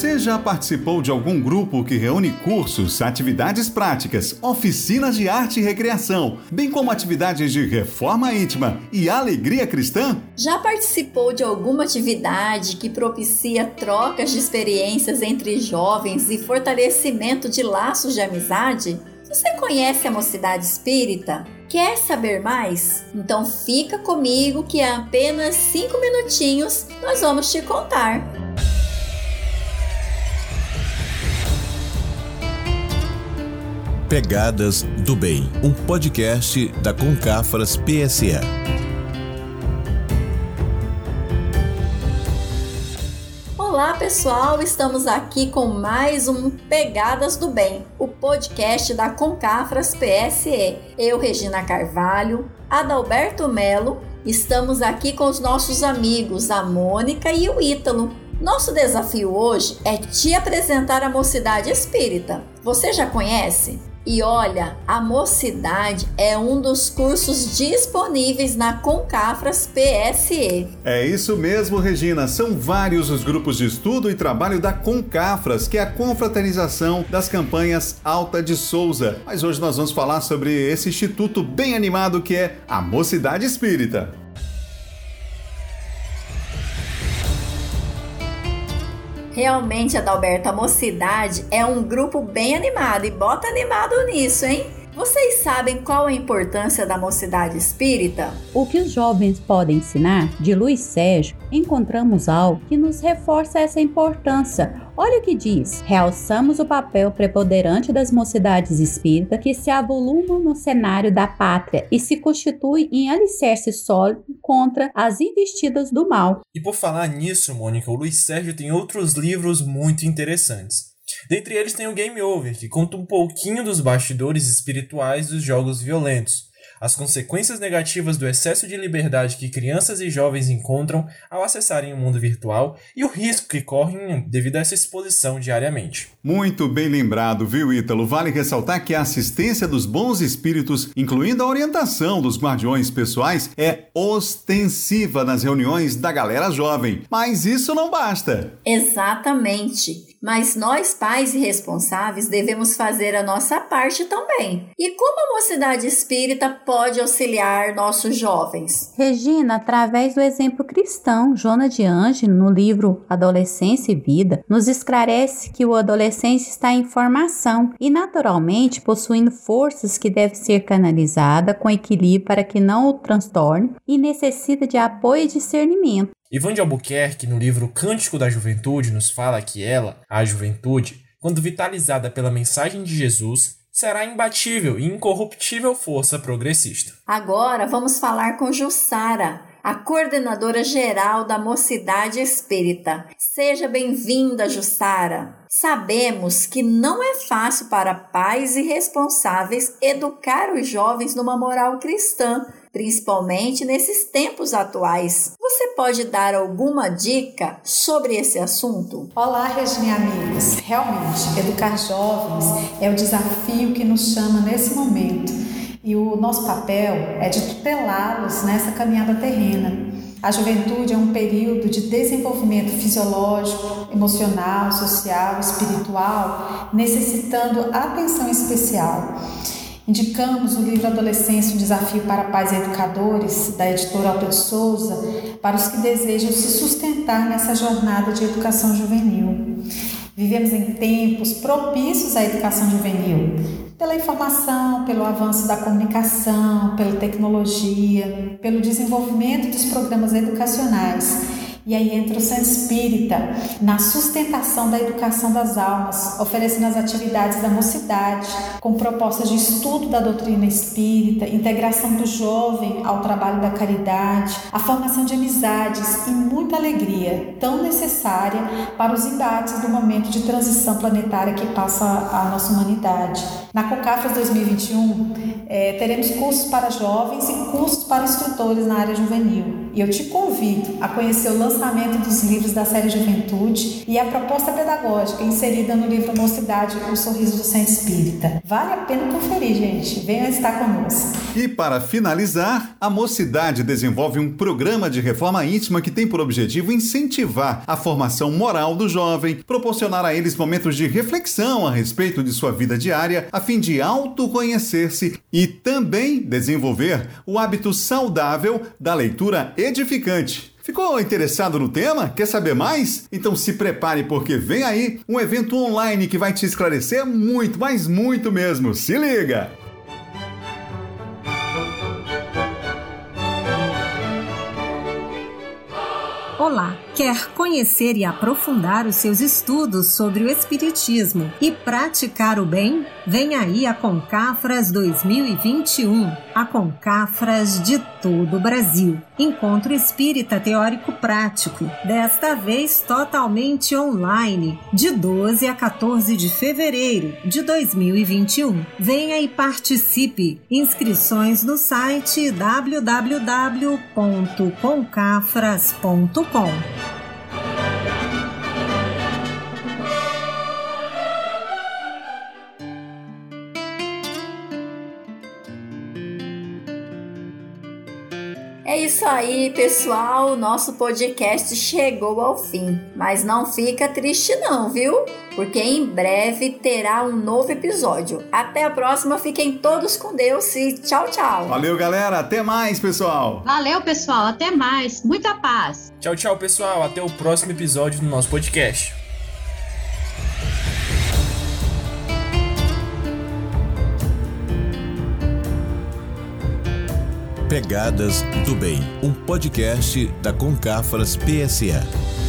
Você já participou de algum grupo que reúne cursos, atividades práticas, oficinas de arte e recreação, bem como atividades de reforma íntima e alegria cristã? Já participou de alguma atividade que propicia trocas de experiências entre jovens e fortalecimento de laços de amizade? Você conhece a Mocidade Espírita? Quer saber mais? Então fica comigo que em apenas 5 minutinhos nós vamos te contar. Pegadas do Bem, um podcast da Concafras PSE. Olá pessoal, estamos aqui com mais um Pegadas do Bem, o podcast da Concafras PSE. Eu, Regina Carvalho, Adalberto Melo, estamos aqui com os nossos amigos, a Mônica e o Ítalo. Nosso desafio hoje é te apresentar a mocidade espírita. Você já conhece? E olha, a mocidade é um dos cursos disponíveis na Concafras PSE. É isso mesmo, Regina. São vários os grupos de estudo e trabalho da Concafras, que é a confraternização das campanhas Alta de Souza. Mas hoje nós vamos falar sobre esse instituto bem animado que é a Mocidade Espírita. Realmente, Adalberto, a mocidade é um grupo bem animado e bota animado nisso, hein? Vocês sabem qual a importância da mocidade espírita? O que os jovens podem ensinar? De Luiz Sérgio, encontramos algo que nos reforça essa importância. Olha o que diz: realçamos o papel preponderante das mocidades espíritas que se avolumam no cenário da pátria e se constituem em alicerce sólido contra as investidas do mal. E por falar nisso, Mônica, o Luiz Sérgio tem outros livros muito interessantes. Dentre eles tem o Game Over, que conta um pouquinho dos bastidores espirituais dos jogos violentos, as consequências negativas do excesso de liberdade que crianças e jovens encontram ao acessarem o mundo virtual e o risco que correm devido a essa exposição diariamente. Muito bem lembrado, viu, Ítalo? Vale ressaltar que a assistência dos bons espíritos, incluindo a orientação dos guardiões pessoais, é ostensiva nas reuniões da galera jovem. Mas isso não basta. Exatamente. Mas nós, pais e responsáveis, devemos fazer a nossa parte também. E como a mocidade espírita pode auxiliar nossos jovens? Regina, através do exemplo cristão, Jona de Ange, no livro Adolescência e Vida, nos esclarece que o adolescente está em formação e, naturalmente, possuindo forças que devem ser canalizadas com equilíbrio para que não o transtorne e necessita de apoio e discernimento. Ivan de Albuquerque, no livro Cântico da Juventude, nos fala que ela, a juventude, quando vitalizada pela mensagem de Jesus, será imbatível e incorruptível força progressista. Agora vamos falar com Jussara, a coordenadora geral da Mocidade Espírita. Seja bem-vinda, Jussara. Sabemos que não é fácil para pais e responsáveis educar os jovens numa moral cristã, principalmente nesses tempos atuais. Você pode dar alguma dica sobre esse assunto? Olá, Regina amigos. Realmente, educar jovens é o desafio que nos chama nesse momento. E o nosso papel é de tutelá-los nessa caminhada terrena. A juventude é um período de desenvolvimento fisiológico, emocional, social, espiritual, necessitando atenção especial. Indicamos o livro Adolescência, um desafio para pais e educadores, da editora Alta de Souza, para os que desejam se sustentar nessa jornada de educação juvenil. Vivemos em tempos propícios à educação juvenil, pela informação, pelo avanço da comunicação, pela tecnologia, pelo desenvolvimento dos programas educacionais e aí entra o Centro Espírita na sustentação da educação das almas, oferecendo as atividades da mocidade, com propostas de estudo da doutrina espírita, integração do jovem ao trabalho da caridade, a formação de amizades e muita alegria, tão necessária para os embates do momento de transição planetária que passa a nossa humanidade. Na COCAFRAS 2021, é, teremos cursos para jovens e cursos para instrutores na área juvenil. Eu te convido a conhecer o lançamento dos livros da série Juventude e a proposta pedagógica inserida no livro Mocidade, O Sorriso do Centro Espírita. Vale a pena conferir, gente. Venha estar conosco. E para finalizar, a Mocidade desenvolve um programa de reforma íntima que tem por objetivo incentivar a formação moral do jovem, proporcionar a eles momentos de reflexão a respeito de sua vida diária, a fim de autoconhecer-se e também desenvolver o hábito saudável da leitura edificante. Ficou interessado no tema? Quer saber mais? Então se prepare porque vem aí um evento online que vai te esclarecer muito, mas muito mesmo. Se liga! Olá! Quer conhecer e aprofundar os seus estudos sobre o Espiritismo e praticar o bem? Vem aí a Concafras 2021, a Concafras de todo o Brasil. Encontro Espírita Teórico Prático, desta vez totalmente online, de 12 a 14 de fevereiro de 2021. Venha e participe. Inscrições no site www.concafras.com www.radiocultura.com. É isso aí, pessoal. Nosso podcast chegou ao fim. Mas não fica triste, não, viu? Porque em breve terá um novo episódio. Até a próxima. Fiquem todos com Deus e tchau, tchau. Valeu, galera. Até mais, pessoal. Valeu, pessoal. Até mais. Muita paz. Tchau, tchau, pessoal. Até o próximo episódio do nosso podcast. Pegadas do Bem, um podcast da Concafras PSA.